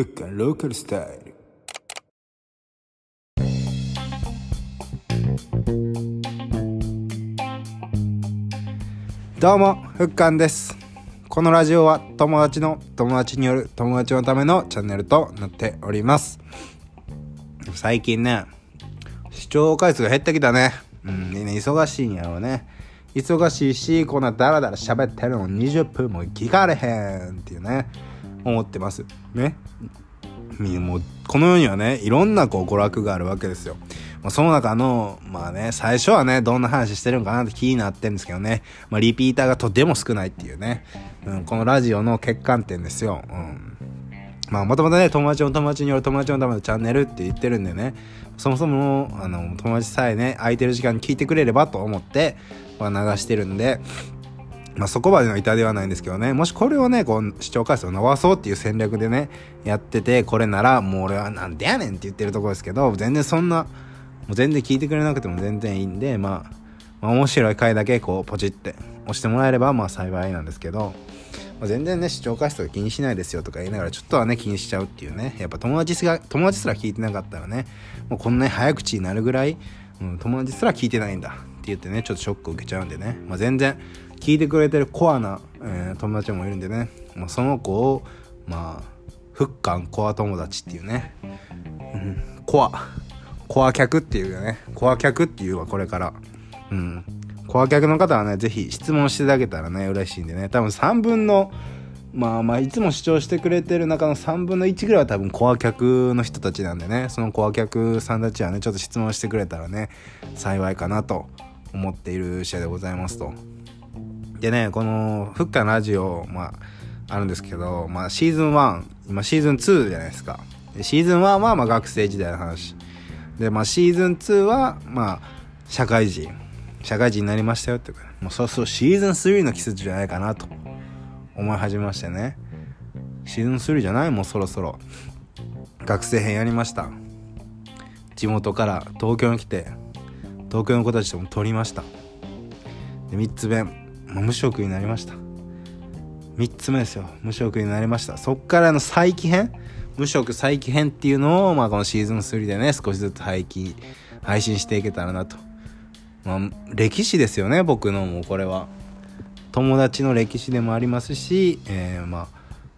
フッカローカルスタイルどうもふっかんです。このラジオは友達の友達による友達のためのチャンネルとなっております。最近ね視聴回数が減ってきたね。うんね忙しいんやろうね。忙しいしこんなダラダラ喋ってるの20分も聞かれへんっていうね。思ってます。ね。もうこの世にはねいろんなこう娯楽があるわけですよ、その中の、まあね、最初はね、どんな話してるんかなって気になってるんですけどね、まあ、リピーターがとても少ないっていうね、うん、このラジオの欠陥点ですよ。うん。まあ、もともとね、友達の友達による友達のためのチャンネルって言ってるんでね、そもそも、あの、友達さえね、空いてる時間に聞いてくれればと思って、まあ、流してるんで、まあ、そこまでの板ではないんですけどね、もしこれをね、こう、視聴回数を伸ばそうっていう戦略でね、やってて、これなら、もう俺はなんでやねんって言ってるとこですけど、全然そんな、もう全然聞いてくれなくても全然いいんで、まあ、まあ、面白い回だけこう、ポチって押してもらえれば、まあ幸いなんですけど、まあ、全然ね、視聴回数とか気にしないですよとか言いながら、ちょっとはね、気にしちゃうっていうね、やっぱ友達が、友達すら聞いてなかったらね、もうこんなに早口になるぐらい、うん、友達すら聞いてないんだって言ってね、ちょっとショックを受けちゃうんでね、まあ、全然、聞いてくれてるコアな、えー、友達もいるんでね、まあ、その子をまあフッカンコア友達っていうね、うん、コア。コア客っていうね。コア客っていうわこれから。うん。コア客の方はね是非質問していただけたらね嬉しいんでね。多分3分のまあまあいつも視聴してくれてる中の3分の1ぐらいは多分コア客の人たちなんでね。そのコア客さんたちはねちょっと質問してくれたらね幸いかなと思っている試合でございますと。でね、この、フッカのラジオ、まあ、あるんですけど、まあ、シーズン1、今シーズン2じゃないですか。でシーズン1は、まあ、学生時代の話。で、まあ、シーズン2は、まあ、社会人。社会人になりましたよっていうか、もうそろそろシーズン3の季節じゃないかなと思い始めましてね。シーズン3じゃない？もうそろそろ。学生編やりました。地元から東京に来て、東京の子たちとも撮りました。で、3つ目。無職になりました。3つ目ですよ。無職になりました。そっからの再起編？無職再起編っていうのを、まあ、このシーズン3でね少しずつ配信配信していけたらなと。まあ歴史ですよね僕のもうこれは。友達の歴史でもありますし、えー、まあ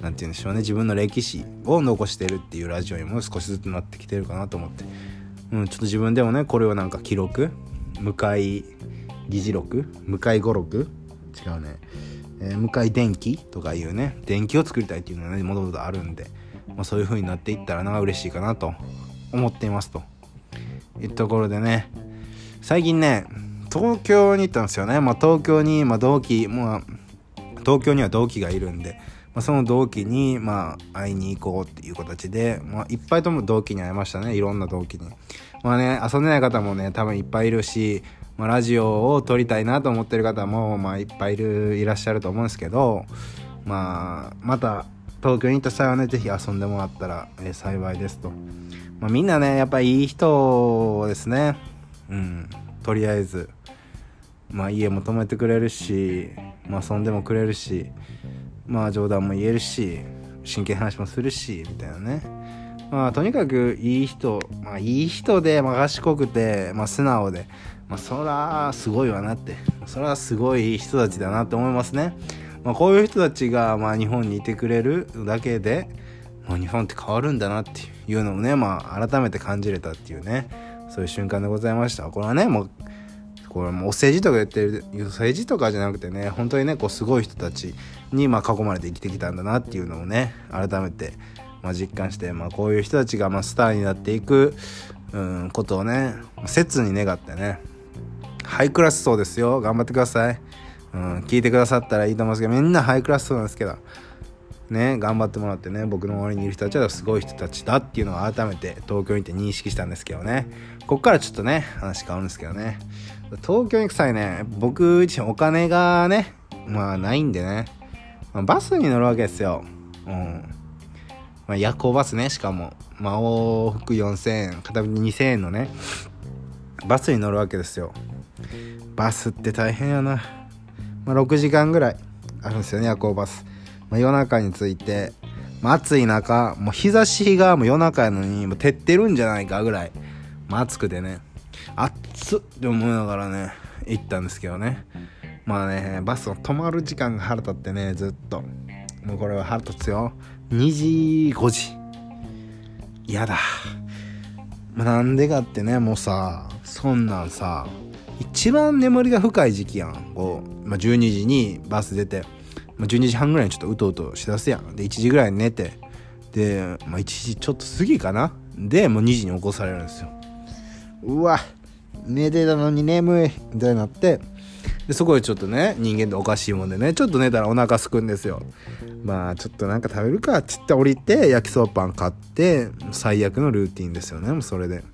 何て言うんでしょうね。自分の歴史を残してるっていうラジオにも少しずつなってきてるかなと思って、うん、ちょっと自分でもねこれをなんか記録？向かい議事録？向かい語録？違うね、えー、向井電気とかいうね電気を作りたいっていうのがねもともとあるんで、まあ、そういう風になっていったらな嬉しいかなと思っていますと。いうところでね最近ね東京に行ったんですよね、まあ、東京に、まあ、同期、まあ、東京には同期がいるんで、まあ、その同期に、まあ、会いに行こうっていう形で、まあ、いっぱいとも同期に会いましたね。いろんな同期に。まあね遊んでない方もね多分いっぱいいるしまあ、ラジオを撮りたいなと思ってる方も、まあ、いっぱいいるいらっしゃると思うんですけど、まあ、また東京に行った際はね是非遊んでもらったら、えー、幸いですと、まあ、みんなねやっぱいい人ですね。うん。とりあえず、まあ、家も泊めてくれるし、まあ、遊んでもくれるしまあ冗談も言えるし真剣話もするしみたいなね。まあとにかくいい人まあいい人で、まあ、賢くて、まあ、素直でまあ、そらすごいわなって。それはすごい人たちだなって思いますね、まあ、こういう人たちがまあ日本にいてくれるだけで、まあ、日本って変わるんだなっていうのをね、まあ、改めて感じれたっていうねそういう瞬間でございました。これはねもうこれもお政治とか言ってる政治とかじゃなくてね本当にねこうすごい人たちにまあ囲まれて生きてきたんだなっていうのをね改めてまあ実感して、まあ、こういう人たちがまあスターになっていく、うん、ことをね切に願ってねハイクラス層ですよ。頑張ってください、うん、聞いてくださったらいいと思うんですけどみんなハイクラス層なんですけど。ね頑張ってもらってね僕の周りにいる人たちはすごい人たちだっていうのを改めて東京に行って認識したんですけどね。こっからちょっとね話変わるんですけどね。東京に行く際ね僕自身お金がねまあないんでね、まあ、バスに乗るわけですよ。うん。まあ、夜行バスねしかも、まあ、往復4000円片道2000円のねバスに乗るわけですよ。バスって大変やな、まあ、6時間ぐらいあるんですよね夜行バス、まあ、夜中に着いて、まあ、暑い中、もう日差しがもう夜中やのに、もう照ってるんじゃないかぐらい、まあ、暑くてね、暑っって思いながらね、行ったんですけどね。まあね、バスが止まる時間が腹立ってね、ずっと。もうこれは腹立つよ。2時、5時。嫌だ。まあ、なんでかってね、もうさ、そんなんさ、一番眠りが深い時期やん。こう、まあ、12時にバス出て、まあ、12時半ぐらいにちょっとうとうとしだすやん。で、1時ぐらいに寝て、で、まあ、1時ちょっと過ぎかな。で、もう2時に起こされるんですよ。うわ、寝てたのに眠い、みたいになって、でそこでちょっとね人間っておかしいもんでねちょっと寝たらお腹すくんですよまあちょっとなんか食べるかっつって降りて焼きそばパン買って最悪のルーティンですよねもうそれで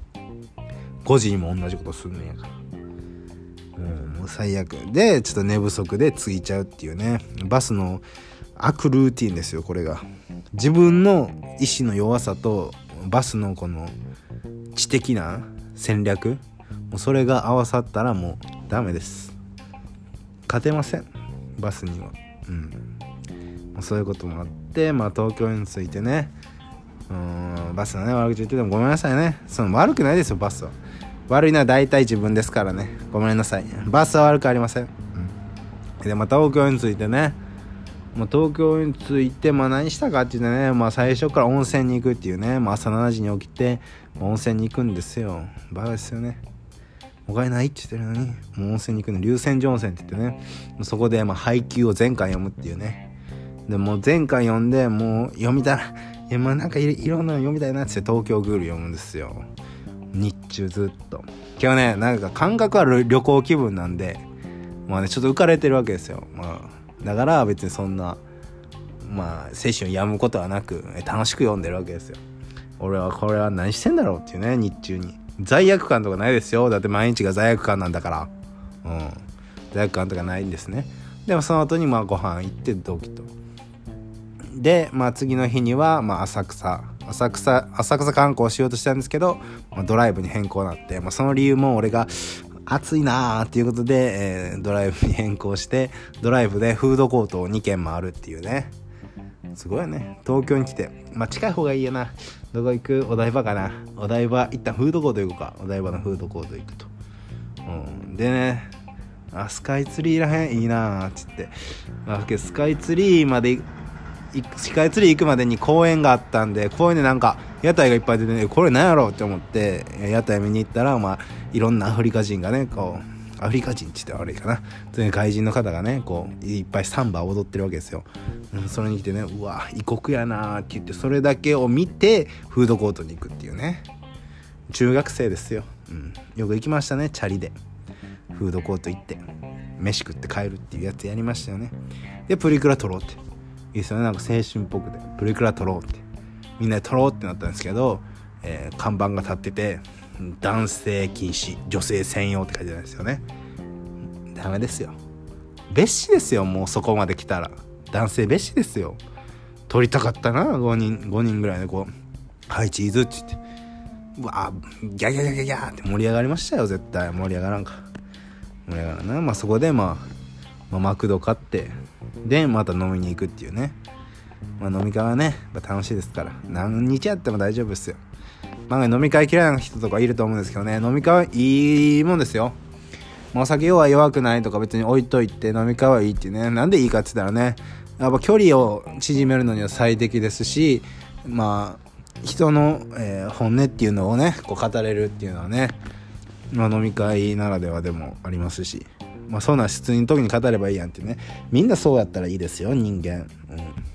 5時にも同じことすんねやから最悪でちょっと寝不足でついちゃうっていうね。バスの悪ルーティンですよこれが。自分の意志の弱さとバスのこの知的な戦略。もうそれが合わさったらもうダメです。勝てません。バスには。うん。そういうこともあってまあ東京に着いてね。うんバスのね悪口言っててもごめんなさいね。その悪くないですよバスは。悪いのは大体自分ですからねごめんなさいバスは悪くありません、うん、でまた東京に着いてねもう東京に着いて、まあ何したかっていうとね、まあ最初から温泉に行くっていうね、まあ朝7時に起きて、温泉に行くんですよ。バカですよね。お金ないって言ってるのに、もう温泉に行くの、竜泉寺温泉って言ってね、そこでまあ配給を全巻読むっていうね。で、もう全巻読んで、もう読みたら、いや、まあなんかいろんなの読みたいなって東京グール読むんですよ。日中ずっと。今日ね、なんか感覚は旅行気分なんで、まあね、ちょっと浮かれてるわけですよ。まあ、だから別にそんな、まあ、精神を病むことはなく、楽しく読んでるわけですよ。俺はこれは何してんだろうっていうね、日中に。罪悪感とかないですよだって毎日が罪悪感なんだからうん罪悪感とかないんですねでもその後にまあご飯行って同期とでまあ次の日にはまあ浅草浅草浅草観光しようとしたんですけど、まあ、ドライブに変更になって、まあ、その理由も俺が暑いなーっていうことで、えー、ドライブに変更してドライブでフードコートを2軒回るっていうね。すごいね。東京に来て。まあ近い方がいいやな。どこ行く？お台場かな。お台場一旦フードコート行こうか。お台場のフードコート行くと、うん、でね。あスカイツリーらへん？いいなっつって、まあ、スカイツリーまでスカイツリー行くまでに公園があったんで公園でなんか屋台がいっぱい出てねこれ何やろうって思って屋台見に行ったらまあいろんなアフリカ人がねこうアフリカ人って言って悪いかな。外人の方がねこういっぱいサンバ踊ってるわけですよ、うん、それに来てねうわ異国やなって言ってそれだけを見てフードコートに行くっていうね。中学生ですよ、うん、よく行きましたねチャリで。フードコート行って飯食って帰るっていうやつやりましたよね。でプリクラ撮ろうって。いいですよね。なんか青春っぽくてプリクラ撮ろうって。みんなで撮ろうってなったんですけど、えー、看板が立ってて男性禁止女性専用って書いてあるんですよね。ダメですよ。別紙ですよもうそこまで来たら。男性別紙ですよ。撮りたかったな5人5人ぐらいでこう「はいチーズ」って言って。うわギャギャギャギャギャって盛り上がりましたよ絶対。盛り上がらんか。盛り上がらんな。まあそこでまあ、まあ、マクド買ってでまた飲みに行くっていうね。まあ飲み会はね楽しいですから。何日やっても大丈夫ですよ。まあ、飲み会嫌いな人とかいると思うんですけどね、飲み会はいいもんですよ。お酒弱弱くないとか別に置いといて飲み会はいいってね、なんでいいかって言ったらね、やっぱ距離を縮めるのには最適ですし、まあ、人の、えー、本音っていうのをね、こう語れるっていうのはね、まあ、飲み会ならではでもありますし、まあ、そんな質の時に語ればいいやんってね、みんなそうやったらいいですよ、人間。うん。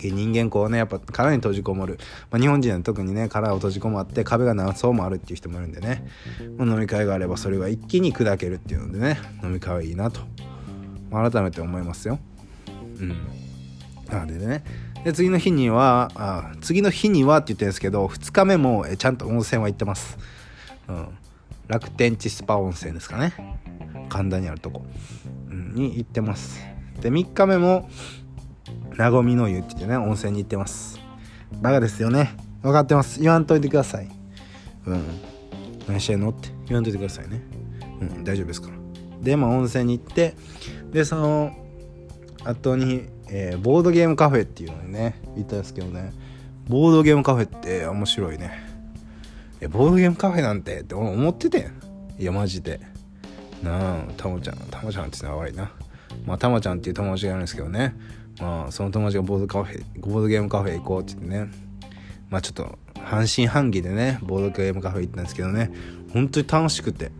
人間こうねやっぱ殻に閉じこもる、まあ、日本人は特にね殻を閉じこもって壁が何層もあるっていう人もいるんでね、まあ、飲み会があればそれが一気に砕けるっていうのでね飲み会はいいなと、まあ、改めて思いますよ。うん。なのでね。で次の日にはあ次の日にはって言ってるんですけど2日目もえちゃんと温泉は行ってます、うん、楽天地スパ温泉ですかね。神田にあるとこ、うん、に行ってますで3日目もなごみの湯って言ってね、温泉に行ってます。バカですよね。分かってます。言わんといてください。うん。何してんのって言わんといてくださいね。うん、大丈夫ですから。で、まあ温泉に行って、で、その、後に、えー、ボードゲームカフェっていうのにね行ったんですけどねボードゲームカフェって面白いねえボードゲームカフェなんてって思ってていやマジでなあたまちゃんたまちゃんって言うのは悪いな。まあたまちゃんっていう友達がいるんですけどね。まあその友達がボードカフェボードゲームカフェ行こうって言ってね。まあちょっと半信半疑でねボードゲームカフェ行ったんですけどね。本当に楽しくて。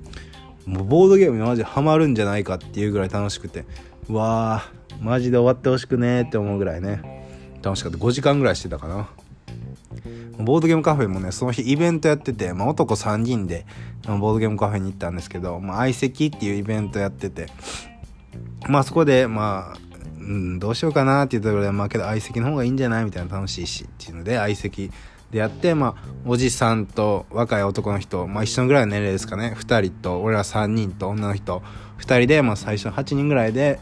もうボードゲームにマジハマるんじゃないかっていうぐらい楽しくて。うわーマジで終わってほしくねって思うぐらいね。楽しかった。5時間ぐらいしてたかな。ボードゲームカフェもねその日イベントやってて、まあ、男3人でボードゲームカフェに行ったんですけど、まあ、相席っていうイベントやっててまあそこでまあうん、どうしようかなっていうところで、まあけど相席の方がいいんじゃないみたいな楽しいしっていうので相席でやって、まあ、おじさんと若い男の人、まあ一緒ぐらいの年齢ですかね、2人と、俺ら3人と女の人、2人で、まあ最初8人ぐらいで、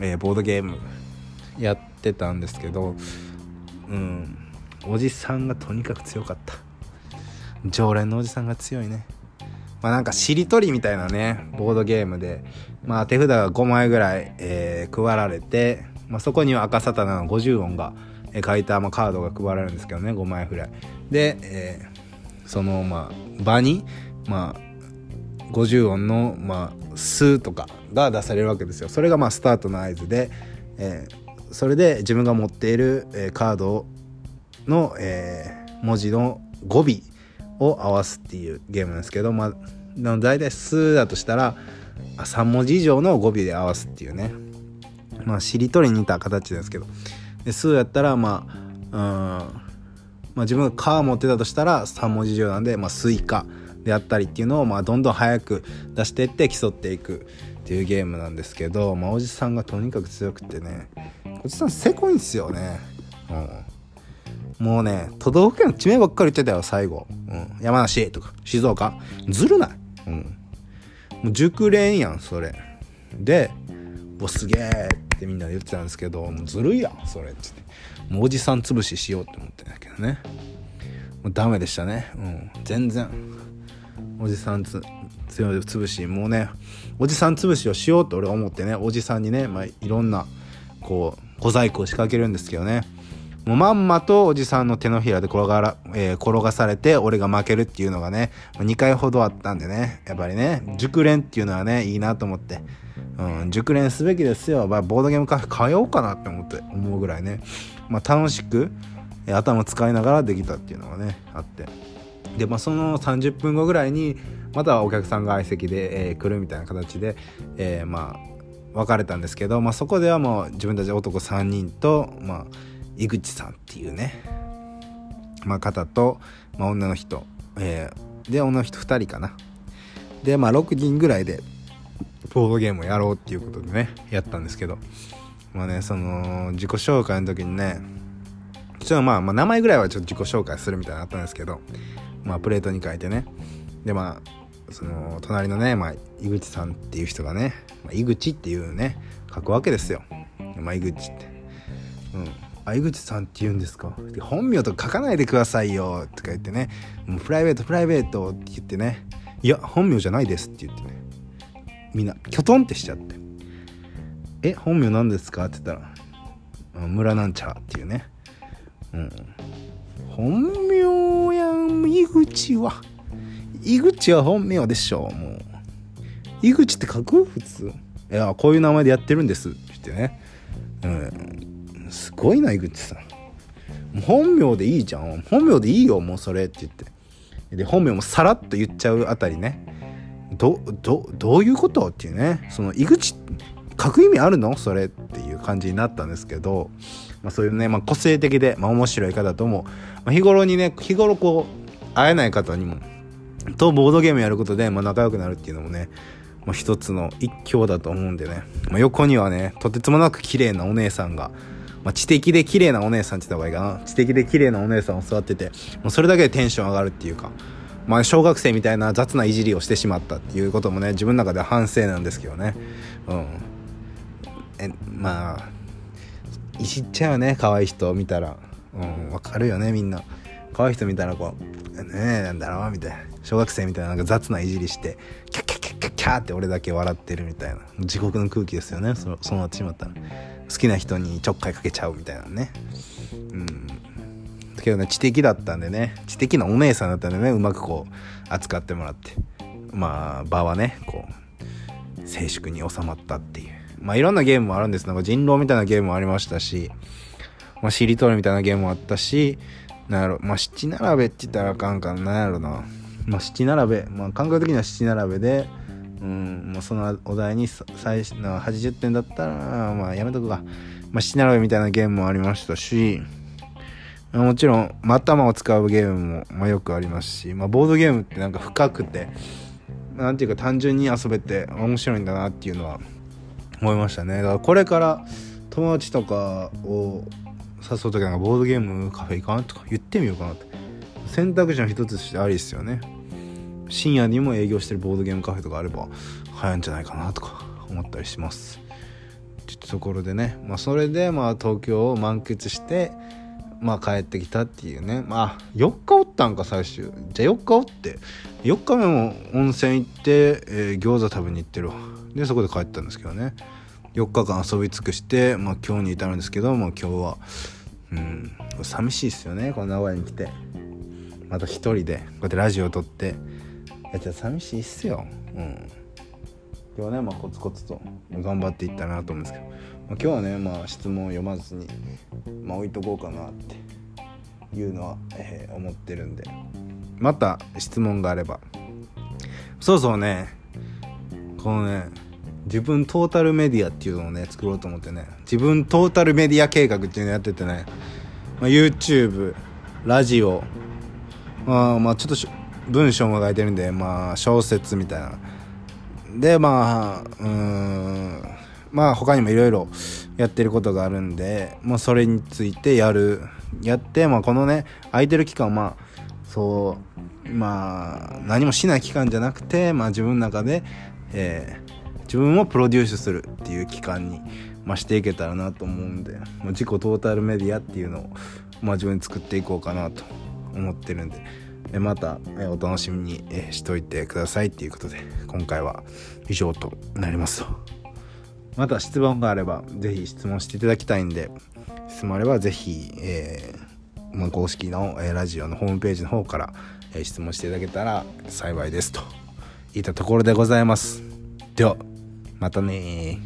えー、ボードゲームやってたんですけど、うん、おじさんがとにかく強かった。常連のおじさんが強いね。まあなんかしりとりみたいなね、ボードゲームで、まあ手札が5枚ぐらい、えー、配られて、まあそこには赤サタナの50音が、書いた、まあ、カードが配られるんですけどね5枚ぐらいで、えー、そのまあ場にまあ50音のまあ数とかが出されるわけですよそれがまあスタートの合図で、えー、それで自分が持っている、えー、カードの、えー、文字の語尾を合わすっていうゲームなんですけどまあ大体数だとしたら3文字以上の語尾で合わすっていうね。まあしりとりに似た形ですけど。で数やったらまあうんまあ自分が「か」持ってたとしたら3文字以上なんで「まあ、スイカ」であったりっていうのをまあどんどん早く出していって競っていくっていうゲームなんですけど、まあ、おじさんがとにかく強くてねおじさんせこいんですよね。うん、もうね都道府県の地名ばっかり言ってたよ最後、うん、山梨とか静岡。ずるない、うん、もう熟練やんそれ。でおすげえってみんなで言ってたんですけどもうずるいやんそれっつって。もうおじさん潰ししようって思ってんだけどね。もうダメでしたね。うん。全然。おじさんつ強い潰しもうねおじさん潰しをしようと俺は思ってねおじさんにね、まあ、いろんなこう小細工を仕掛けるんですけどね。もうまんまとおじさんの手のひらで転がら、えー、転がされて俺が負けるっていうのがね2回ほどあったんでねやっぱりね熟練っていうのはねいいなと思って。うん、熟練すべきですよ、ボードゲームカフェ通おうかなって思って思うぐらいね、まあ、楽しく頭使いながらできたっていうのがねあって。で、まあ、その30分後ぐらいにまたお客さんが相席で、えー、来るみたいな形で、えー、まあ別れたんですけど、まあ、そこではもう自分たち男3人と、まあ、井口さんっていうね、まあ、方と、まあ、女の人、えー、で女の人2人かな。でまあ6人ぐらいでボードゲームをやろうっていうことでねやったんですけどまあねその自己紹介の時にねちょっとまあ、まあ、名前ぐらいはちょっと自己紹介するみたいなのあったんですけどまあプレートに書いてね。でまあその隣のね、まあ、井口さんっていう人がね、まあ、井口っていうね書くわけですよ。まあ井口って。うん。あ井口さんって言うんですか？本名とか書かないでくださいよとか言ってね。もうプライベートプライベートって言ってね。いや本名じゃないですって言ってね。みんなきょとんってしちゃって「え本名何ですか?」って言ったら「村なんちゃら」っていうね。うん。本名やん井口は。井口は本名でしょもう。井口って書く？普通。いやこういう名前でやってるんですって言ってね。うん。すごいな井口さん。本名でいいじゃん。本名でいいよもうそれって言って。で本名もさらっと言っちゃうあたりね。どどどういうことっていうね。その井口書く意味あるの？それっていう感じになったんですけど、まあ、そういうね、まあ、個性的で、まあ、面白い方とも、まあ、日頃にね日頃こう会えない方にもとボードゲームやることで、まあ、仲良くなるっていうのもね、まあ、一つの一興だと思うんでね、まあ、横にはねとてつもなく綺麗なお姉さんが、まあ、知的で綺麗なお姉さんって言った方がいいかな。知的で綺麗なお姉さんを座っててもうそれだけでテンション上がるっていうかまあ、小学生みたいな雑ないじりをしてしまったっていうこともね自分の中では反省なんですけどね。うん。えまあいじっちゃうよね可愛い人見たら。うんわかるよねみんな。可愛い人見たらこうねえなんだろうみたいな。小学生みたいななんか雑ないじりしてキャッキャッキャッキャッキャーって俺だけ笑ってるみたいな。地獄の空気ですよねそそうなってしまったら。好きな人にちょっかいかけちゃうみたいなね。うん。けどね知的だったんでね知的なお姉さんだったんでねうまくこう扱ってもらって。まあ場はねこう静粛に収まったっていう。まあいろんなゲームもあるんです。なんか人狼みたいなゲームもありましたしまあしりとりみたいなゲームもあったしなんやろまあ七並べって言ったらあかんかななんやろな。まあ七並べ。まあ感覚的には七並べでうんまあ、そのお題に最の80点だったらまあやめとくかまあ七並べみたいなゲームもありましたしもちろん、ま、頭を使うゲームも、まあ、よくありますし、まあ、ボードゲームってなんか深くて、なんていうか単純に遊べて面白いんだなっていうのは思いましたね。だからこれから友達とかを誘う時なんかボードゲームカフェ行かんとか言ってみようかなって。選択肢の一つとしてありですよね。深夜にも営業してるボードゲームカフェとかあれば流行んじゃないかなとか思ったりします。ってところでね、まあそれでまあ東京を満喫して、まあ帰ってきたっていうね。まあ4日おったんか最終。じゃあ4日おって。4日目も温泉行って、えー、餃子食べに行ってるでそこで帰ったんですけどね。4日間遊び尽くして、まあ、今日に至るんですけど、まあ、今日はうん寂しいっすよね。この名古屋に来て。また一人でこうやってラジオを撮って。やっちゃ寂しいっすよ。うん。今日はね、まあ、コツコツと頑張っていったなと思うんですけど、まあ、今日はね、まあ、質問を読まずに、まあ、置いとこうかなっていうのは、えー、思ってるんで。また質問があれば。そうそうね。このね自分トータルメディアっていうのをね作ろうと思ってね。自分トータルメディア計画っていうのやっててね、まあ、YouTube ラジオ。まあまあちょっと文章も書いてるんでまあ小説みたいなでまあうんまあ他にもいろいろやってることがあるんで、まあ、それについてやるやって、まあ、このね空いてる期間まあそうまあ何もしない期間じゃなくて、まあ、自分の中で、えー、自分をプロデュースするっていう期間に、まあ、していけたらなと思うんで、まあ、自己トータルメディアっていうのを、まあ、自分で作っていこうかなと思ってるんで。またお楽しみにしといてくださいっていうことで今回は以上となりますと。また質問があれば是非質問していただきたいんで質問あれば是非、えー、まあ、公式の、ラジオのホームページの方から、質問していただけたら幸いですと。いったところでございます。ではまたね